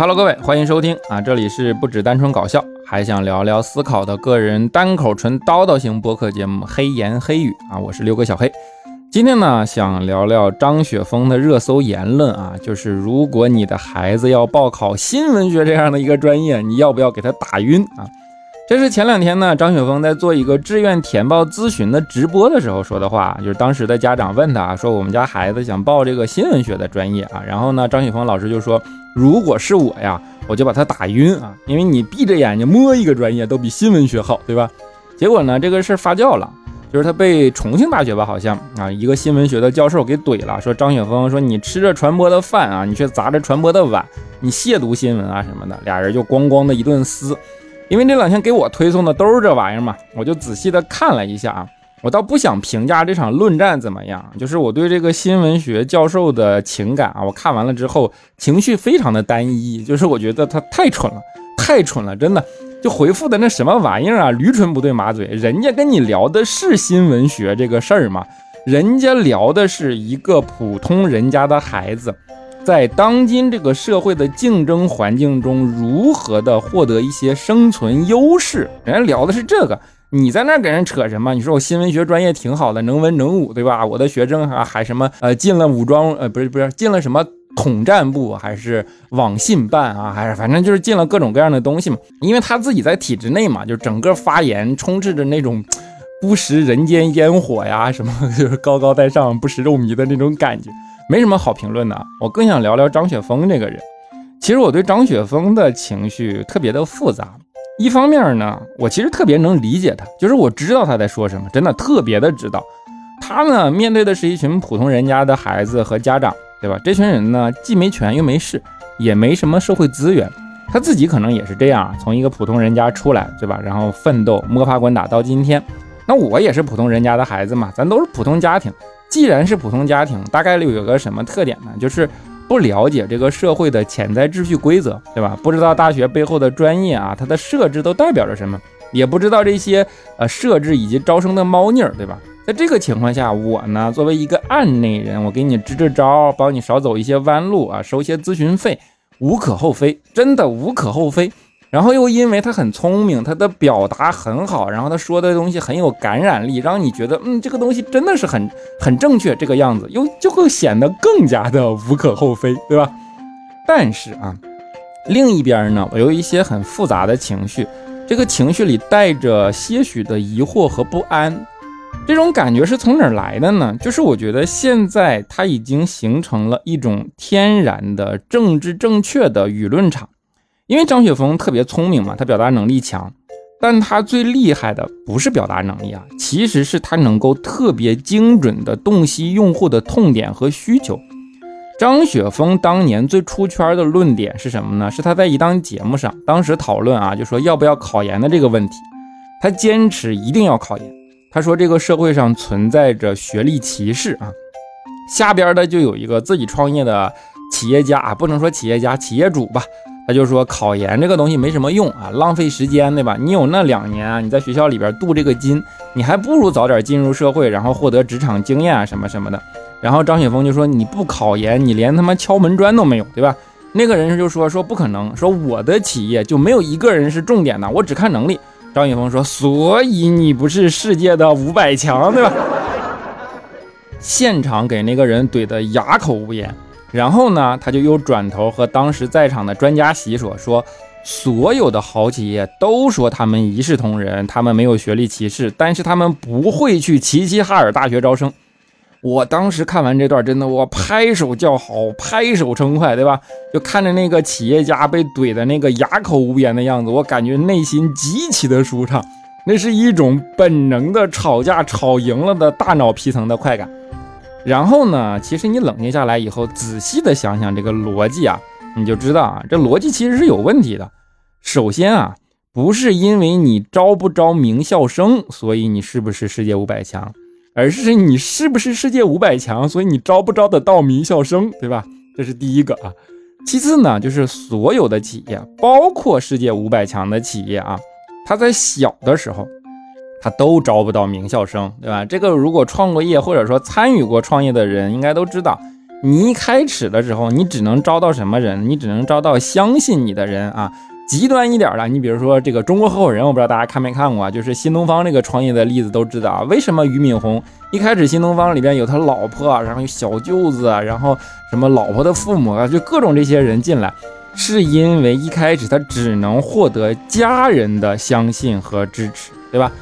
Hello，各位，欢迎收听啊！这里是不止单纯搞笑，还想聊聊思考的个人单口纯叨叨型播客节目《黑言黑语》啊！我是六哥小黑。今天呢，想聊聊张雪峰的热搜言论啊，就是如果你的孩子要报考新闻学这样的一个专业，你要不要给他打晕啊？这是前两天呢，张雪峰在做一个志愿填报咨询的直播的时候说的话，就是当时的家长问他啊说，我们家孩子想报这个新闻学的专业啊，然后呢，张雪峰老师就说，如果是我呀，我就把他打晕啊，因为你闭着眼睛摸一个专业都比新闻学好，对吧？结果呢，这个事儿发酵了。就是他被重庆大学吧，好像啊，一个新闻学的教授给怼了，说张雪峰说你吃着传播的饭啊，你却砸着传播的碗，你亵渎新闻啊什么的，俩人就咣咣的一顿撕。因为这两天给我推送的都是这玩意儿嘛，我就仔细的看了一下啊，我倒不想评价这场论战怎么样，就是我对这个新闻学教授的情感啊，我看完了之后情绪非常的单一，就是我觉得他太蠢了，太蠢了，真的。就回复的那什么玩意儿啊，驴唇不对马嘴，人家跟你聊的是新闻学这个事儿吗？人家聊的是一个普通人家的孩子，在当今这个社会的竞争环境中，如何的获得一些生存优势？人家聊的是这个，你在那给人扯什么？你说我新闻学专业挺好的，能文能武，对吧？我的学生还还什么呃进了武装呃不是不是进了什么？统战部还是网信办啊，还是反正就是进了各种各样的东西嘛。因为他自己在体制内嘛，就整个发言充斥着那种不食人间烟火呀，什么就是高高在上不食肉糜的那种感觉，没什么好评论的。我更想聊聊张雪峰这个人。其实我对张雪峰的情绪特别的复杂。一方面呢，我其实特别能理解他，就是我知道他在说什么，真的特别的知道。他呢，面对的是一群普通人家的孩子和家长。对吧？这群人呢，既没权又没势，也没什么社会资源。他自己可能也是这样，从一个普通人家出来，对吧？然后奋斗摸爬滚打到今天。那我也是普通人家的孩子嘛，咱都是普通家庭。既然是普通家庭，大概率有个什么特点呢？就是不了解这个社会的潜在秩序规则，对吧？不知道大学背后的专业啊，它的设置都代表着什么，也不知道这些呃设置以及招生的猫腻儿，对吧？在这个情况下，我呢作为一个案内人，我给你支支招，帮你少走一些弯路啊，收些咨询费，无可厚非，真的无可厚非。然后又因为他很聪明，他的表达很好，然后他说的东西很有感染力，让你觉得嗯这个东西真的是很很正确这个样子，又就会显得更加的无可厚非，对吧？但是啊，另一边呢，我有一些很复杂的情绪，这个情绪里带着些许的疑惑和不安。这种感觉是从哪儿来的呢？就是我觉得现在它已经形成了一种天然的政治正确的舆论场，因为张雪峰特别聪明嘛，他表达能力强，但他最厉害的不是表达能力啊，其实是他能够特别精准的洞悉用户的痛点和需求。张雪峰当年最出圈的论点是什么呢？是他在一档节目上，当时讨论啊，就说要不要考研的这个问题，他坚持一定要考研。他说：“这个社会上存在着学历歧视啊。”下边的就有一个自己创业的企业家啊，不能说企业家，企业主吧。他就说：“考研这个东西没什么用啊，浪费时间，对吧？你有那两年啊，你在学校里边镀这个金，你还不如早点进入社会，然后获得职场经验啊什么什么的。”然后张雪峰就说：“你不考研，你连他妈敲门砖都没有，对吧？”那个人就说：“说不可能，说我的企业就没有一个人是重点的，我只看能力。”张雪峰说：“所以你不是世界的五百强，对吧？”现场给那个人怼得哑口无言。然后呢，他就又转头和当时在场的专家席说：“说所有的好企业都说他们一视同仁，他们没有学历歧视，但是他们不会去齐齐哈尔大学招生。”我当时看完这段，真的我拍手叫好，拍手称快，对吧？就看着那个企业家被怼的那个哑口无言的样子，我感觉内心极其的舒畅。那是一种本能的吵架吵赢了的大脑皮层的快感。然后呢，其实你冷静下来以后，仔细的想想这个逻辑啊，你就知道啊，这逻辑其实是有问题的。首先啊，不是因为你招不招名校生，所以你是不是世界五百强？而是你是不是世界五百强，所以你招不招得到名校生，对吧？这是第一个啊。其次呢，就是所有的企业，包括世界五百强的企业啊，它在小的时候，他都招不到名校生，对吧？这个如果创过业或者说参与过创业的人，应该都知道，你一开始的时候，你只能招到什么人？你只能招到相信你的人啊。极端一点的，你比如说这个中国合伙人，我不知道大家看没看过啊？就是新东方这个创业的例子都知道啊。为什么俞敏洪一开始新东方里边有他老婆，然后有小舅子，然后什么老婆的父母啊，就各种这些人进来，是因为一开始他只能获得家人的相信和支持，对吧？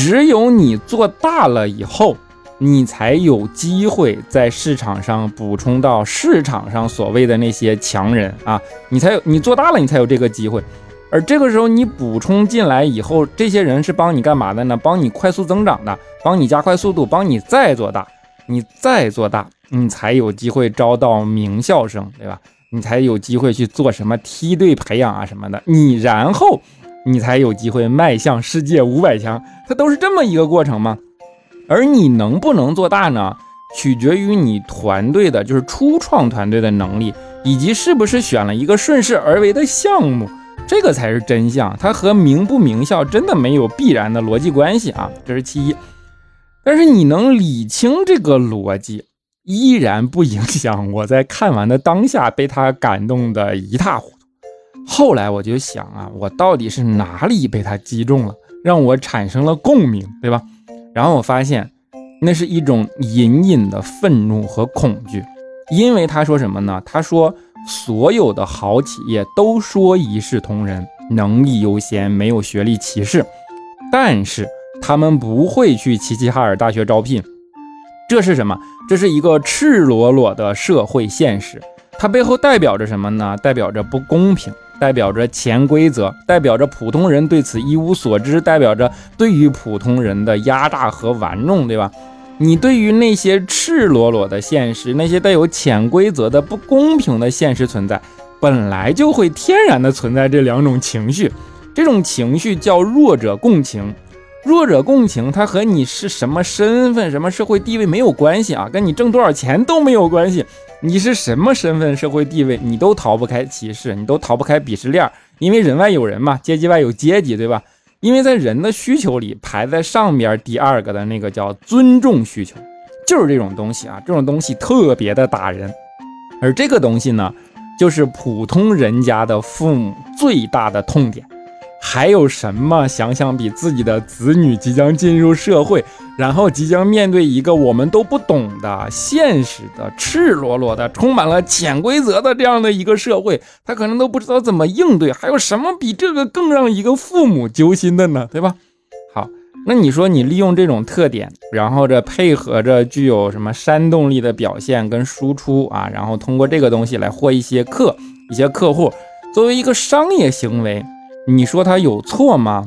只有你做大了以后。你才有机会在市场上补充到市场上所谓的那些强人啊，你才有你做大了，你才有这个机会。而这个时候你补充进来以后，这些人是帮你干嘛的呢？帮你快速增长的，帮你加快速度，帮你再做大。你再做大，你才有机会招到名校生，对吧？你才有机会去做什么梯队培养啊什么的。你然后你才有机会迈向世界五百强，它都是这么一个过程吗？而你能不能做大呢？取决于你团队的，就是初创团队的能力，以及是不是选了一个顺势而为的项目，这个才是真相。它和名不名校真的没有必然的逻辑关系啊，这是其一。但是你能理清这个逻辑，依然不影响我在看完的当下被他感动的一塌糊涂。后来我就想啊，我到底是哪里被他击中了，让我产生了共鸣，对吧？然后我发现，那是一种隐隐的愤怒和恐惧，因为他说什么呢？他说所有的好企业都说一视同仁，能力优先，没有学历歧视，但是他们不会去齐齐哈尔大学招聘，这是什么？这是一个赤裸裸的社会现实，它背后代表着什么呢？代表着不公平。代表着潜规则，代表着普通人对此一无所知，代表着对于普通人的压榨和玩弄，对吧？你对于那些赤裸裸的现实，那些带有潜规则的不公平的现实存在，本来就会天然的存在这两种情绪，这种情绪叫弱者共情。弱者共情，它和你是什么身份、什么社会地位没有关系啊，跟你挣多少钱都没有关系。你是什么身份、社会地位，你都逃不开歧视，你都逃不开鄙视链，因为人外有人嘛，阶级外有阶级，对吧？因为在人的需求里排在上边第二个的那个叫尊重需求，就是这种东西啊，这种东西特别的打人，而这个东西呢，就是普通人家的父母最大的痛点。还有什么想想比自己的子女即将进入社会，然后即将面对一个我们都不懂的现实的、赤裸裸的、充满了潜规则的这样的一个社会，他可能都不知道怎么应对。还有什么比这个更让一个父母揪心的呢？对吧？好，那你说你利用这种特点，然后这配合着具有什么煽动力的表现跟输出啊，然后通过这个东西来获一些客、一些客户，作为一个商业行为。你说他有错吗？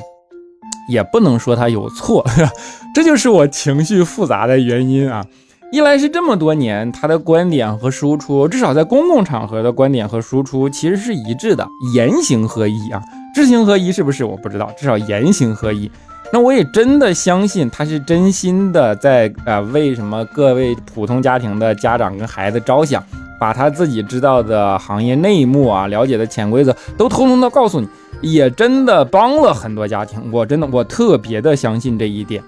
也不能说他有错，这就是我情绪复杂的原因啊。一来是这么多年他的观点和输出，至少在公共场合的观点和输出其实是一致的，言行合一啊。知行合一是不是我不知道，至少言行合一。那我也真的相信他是真心的在啊为什么各位普通家庭的家长跟孩子着想，把他自己知道的行业内幕啊、了解的潜规则都通通的告诉你。也真的帮了很多家庭，我真的我特别的相信这一点。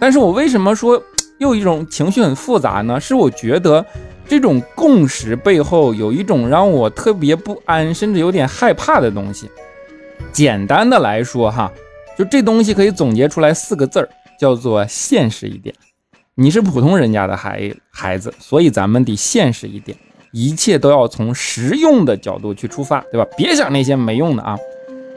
但是我为什么说又一种情绪很复杂呢？是我觉得这种共识背后有一种让我特别不安，甚至有点害怕的东西。简单的来说哈，就这东西可以总结出来四个字儿，叫做现实一点。你是普通人家的孩孩子，所以咱们得现实一点，一切都要从实用的角度去出发，对吧？别想那些没用的啊。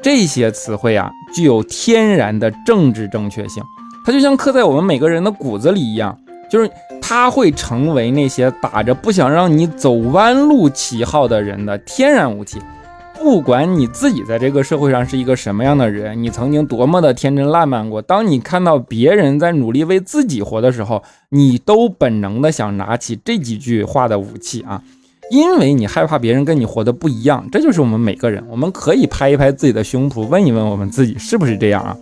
这些词汇啊，具有天然的政治正确性，它就像刻在我们每个人的骨子里一样，就是它会成为那些打着不想让你走弯路旗号的人的天然武器。不管你自己在这个社会上是一个什么样的人，你曾经多么的天真烂漫过，当你看到别人在努力为自己活的时候，你都本能的想拿起这几句话的武器啊。因为你害怕别人跟你活的不一样，这就是我们每个人。我们可以拍一拍自己的胸脯，问一问我们自己是不是这样啊？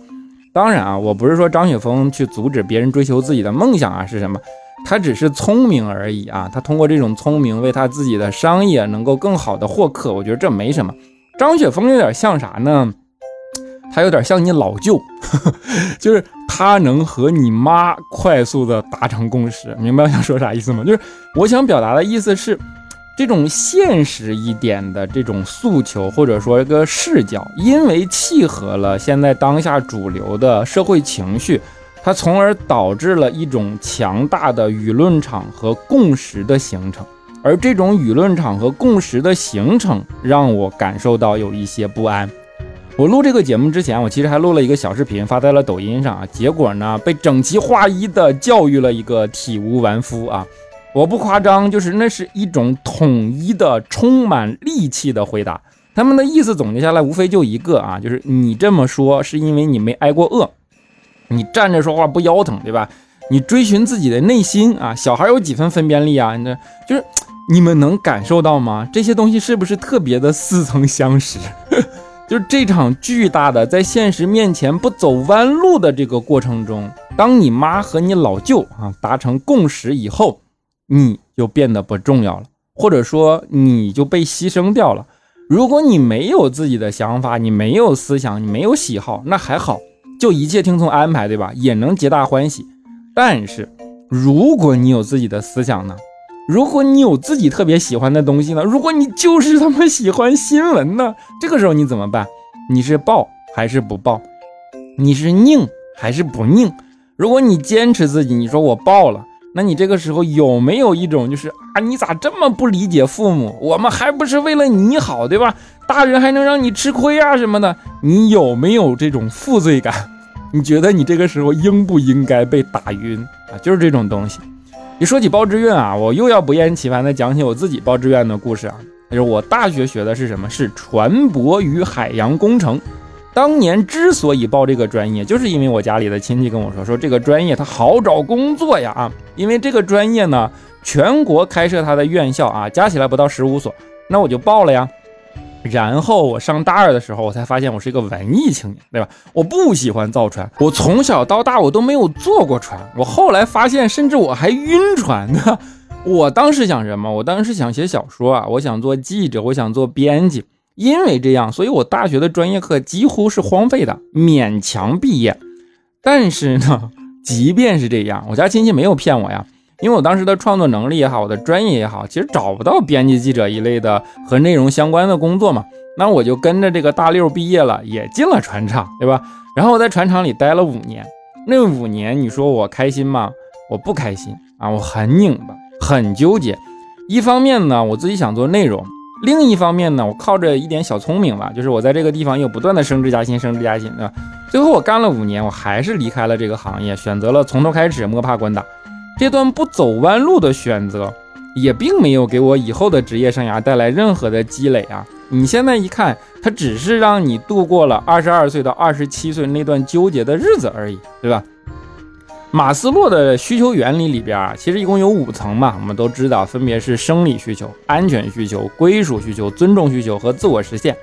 当然啊，我不是说张雪峰去阻止别人追求自己的梦想啊，是什么？他只是聪明而已啊。他通过这种聪明，为他自己的商业能够更好的获客，我觉得这没什么。张雪峰有点像啥呢？他有点像你老舅，就是他能和你妈快速的达成共识。明白我想说啥意思吗？就是我想表达的意思是。这种现实一点的这种诉求，或者说一个视角，因为契合了现在当下主流的社会情绪，它从而导致了一种强大的舆论场和共识的形成。而这种舆论场和共识的形成，让我感受到有一些不安。我录这个节目之前，我其实还录了一个小视频，发在了抖音上啊。结果呢，被整齐划一的教育了一个体无完肤啊。我不夸张，就是那是一种统一的、充满戾气的回答。他们的意思总结下来，无非就一个啊，就是你这么说是因为你没挨过饿，你站着说话不腰疼，对吧？你追寻自己的内心啊，小孩有几分分辨力啊？你这就是你们能感受到吗？这些东西是不是特别的似曾相识？就是这场巨大的在现实面前不走弯路的这个过程中，当你妈和你老舅啊达成共识以后。你就变得不重要了，或者说你就被牺牲掉了。如果你没有自己的想法，你没有思想，你没有喜好，那还好，就一切听从安排，对吧？也能皆大欢喜。但是，如果你有自己的思想呢？如果你有自己特别喜欢的东西呢？如果你就是他妈喜欢新闻呢？这个时候你怎么办？你是报还是不报？你是宁还是不宁？如果你坚持自己，你说我报了。那你这个时候有没有一种就是啊，你咋这么不理解父母？我们还不是为了你好，对吧？大人还能让你吃亏啊什么的？你有没有这种负罪感？你觉得你这个时候应不应该被打晕啊？就是这种东西。一说起报志愿啊，我又要不厌其烦的讲起我自己报志愿的故事啊。就是我大学学的是什么？是船舶与海洋工程。当年之所以报这个专业，就是因为我家里的亲戚跟我说，说这个专业它好找工作呀啊！因为这个专业呢，全国开设它的院校啊，加起来不到十五所，那我就报了呀。然后我上大二的时候，我才发现我是一个文艺青年，对吧？我不喜欢造船，我从小到大我都没有坐过船。我后来发现，甚至我还晕船呢。我当时想什么？我当时想写小说啊，我想做记者，我想做编辑。因为这样，所以我大学的专业课几乎是荒废的，勉强毕业。但是呢，即便是这样，我家亲戚没有骗我呀，因为我当时的创作能力也好，我的专业也好，其实找不到编辑、记者一类的和内容相关的工作嘛。那我就跟着这个大六毕业了，也进了船厂，对吧？然后我在船厂里待了五年，那五年你说我开心吗？我不开心啊，我很拧巴，很纠结。一方面呢，我自己想做内容。另一方面呢，我靠着一点小聪明吧，就是我在这个地方又不断的升职加薪，升职加薪，对吧？最后我干了五年，我还是离开了这个行业，选择了从头开始摸爬滚打。这段不走弯路的选择，也并没有给我以后的职业生涯带来任何的积累啊！你现在一看，它只是让你度过了二十二岁到二十七岁那段纠结的日子而已，对吧？马斯洛的需求原理里边啊，其实一共有五层嘛，我们都知道，分别是生理需求、安全需求、归属需求、尊重需求和自我实现。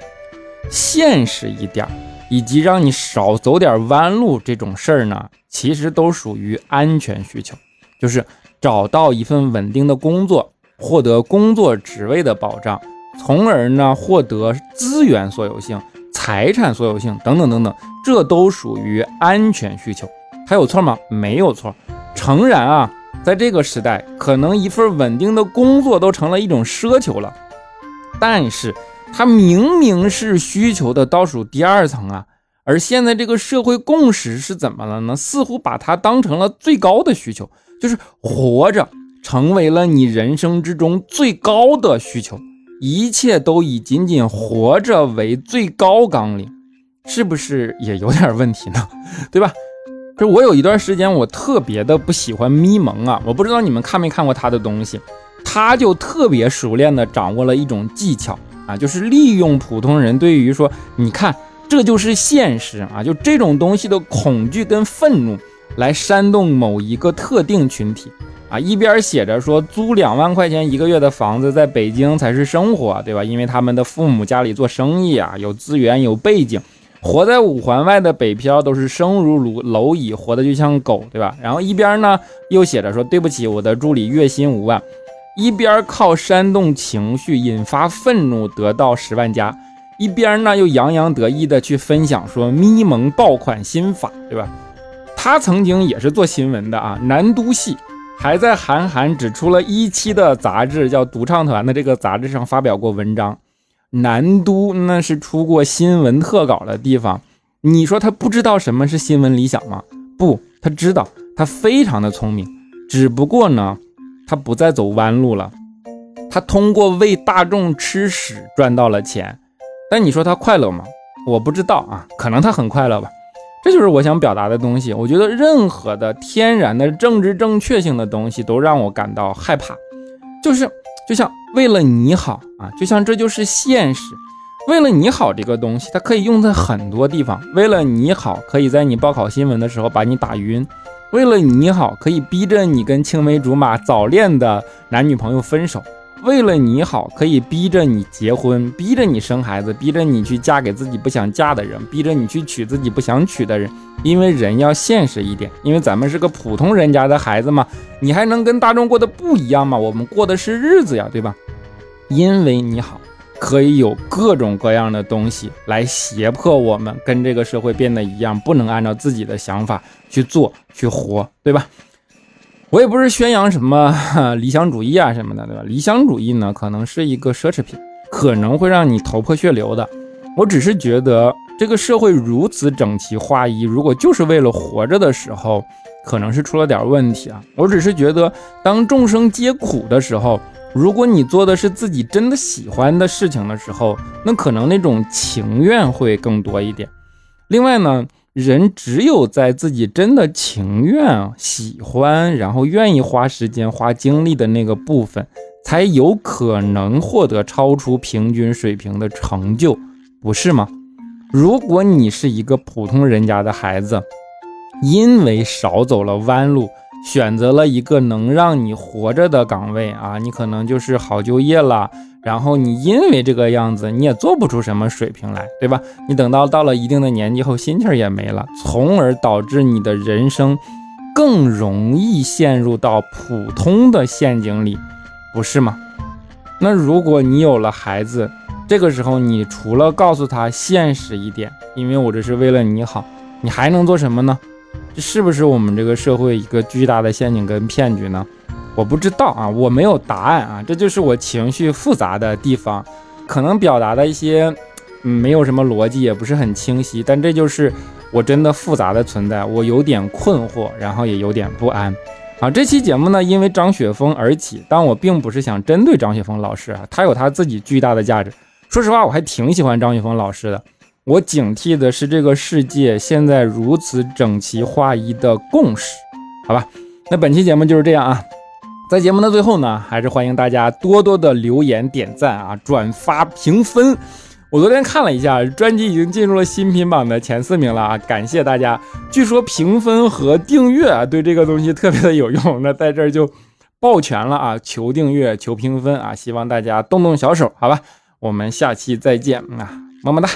现实一点，以及让你少走点弯路这种事儿呢，其实都属于安全需求，就是找到一份稳定的工作，获得工作职位的保障，从而呢获得资源所有性、财产所有性等等等等，这都属于安全需求。还有错吗？没有错。诚然啊，在这个时代，可能一份稳定的工作都成了一种奢求了。但是，它明明是需求的倒数第二层啊。而现在这个社会共识是怎么了呢？似乎把它当成了最高的需求，就是活着成为了你人生之中最高的需求，一切都以仅仅活着为最高纲领，是不是也有点问题呢？对吧？就我有一段时间，我特别的不喜欢咪蒙啊，我不知道你们看没看过他的东西，他就特别熟练的掌握了一种技巧啊，就是利用普通人对于说，你看这就是现实啊，就这种东西的恐惧跟愤怒，来煽动某一个特定群体啊，一边写着说租两万块钱一个月的房子在北京才是生活，对吧？因为他们的父母家里做生意啊，有资源有背景。活在五环外的北漂都是生如蝼蝼蚁，活得就像狗，对吧？然后一边呢又写着说对不起，我的助理月薪五万，一边靠煽动情绪引发愤怒得到十万加，一边呢又洋洋得意的去分享说咪蒙爆款新法，对吧？他曾经也是做新闻的啊，南都系还在韩寒只出了一期的杂志，叫《独唱团》的这个杂志上发表过文章。南都那是出过新闻特稿的地方，你说他不知道什么是新闻理想吗？不，他知道，他非常的聪明，只不过呢，他不再走弯路了，他通过为大众吃屎赚到了钱。但你说他快乐吗？我不知道啊，可能他很快乐吧。这就是我想表达的东西。我觉得任何的天然的政治正确性的东西都让我感到害怕，就是就像为了你好啊，就像这就是现实。为了你好这个东西，它可以用在很多地方。为了你好，可以在你报考新闻的时候把你打晕；为了你好，可以逼着你跟青梅竹马早恋的男女朋友分手。为了你好，可以逼着你结婚，逼着你生孩子，逼着你去嫁给自己不想嫁的人，逼着你去娶自己不想娶的人。因为人要现实一点，因为咱们是个普通人家的孩子嘛，你还能跟大众过得不一样吗？我们过的是日子呀，对吧？因为你好，可以有各种各样的东西来胁迫我们跟这个社会变得一样，不能按照自己的想法去做去活，对吧？我也不是宣扬什么 理想主义啊什么的，对吧？理想主义呢，可能是一个奢侈品，可能会让你头破血流的。我只是觉得这个社会如此整齐划一，如果就是为了活着的时候，可能是出了点问题啊。我只是觉得，当众生皆苦的时候，如果你做的是自己真的喜欢的事情的时候，那可能那种情愿会更多一点。另外呢。人只有在自己真的情愿、喜欢，然后愿意花时间、花精力的那个部分，才有可能获得超出平均水平的成就，不是吗？如果你是一个普通人家的孩子，因为少走了弯路。选择了一个能让你活着的岗位啊，你可能就是好就业了。然后你因为这个样子，你也做不出什么水平来，对吧？你等到到了一定的年纪后，心气儿也没了，从而导致你的人生更容易陷入到普通的陷阱里，不是吗？那如果你有了孩子，这个时候你除了告诉他现实一点，因为我这是为了你好，你还能做什么呢？这是不是我们这个社会一个巨大的陷阱跟骗局呢？我不知道啊，我没有答案啊，这就是我情绪复杂的地方，可能表达的一些没有什么逻辑，也不是很清晰，但这就是我真的复杂的存在，我有点困惑，然后也有点不安。啊，这期节目呢，因为张雪峰而起，但我并不是想针对张雪峰老师啊，他有他自己巨大的价值。说实话，我还挺喜欢张雪峰老师的。我警惕的是这个世界现在如此整齐划一的共识，好吧？那本期节目就是这样啊。在节目的最后呢，还是欢迎大家多多的留言、点赞啊、转发、评分。我昨天看了一下，专辑已经进入了新品榜的前四名了啊！感谢大家。据说评分和订阅啊，对这个东西特别的有用。那在这儿就抱拳了啊，求订阅、求评分啊！希望大家动动小手，好吧？我们下期再见啊，么么哒。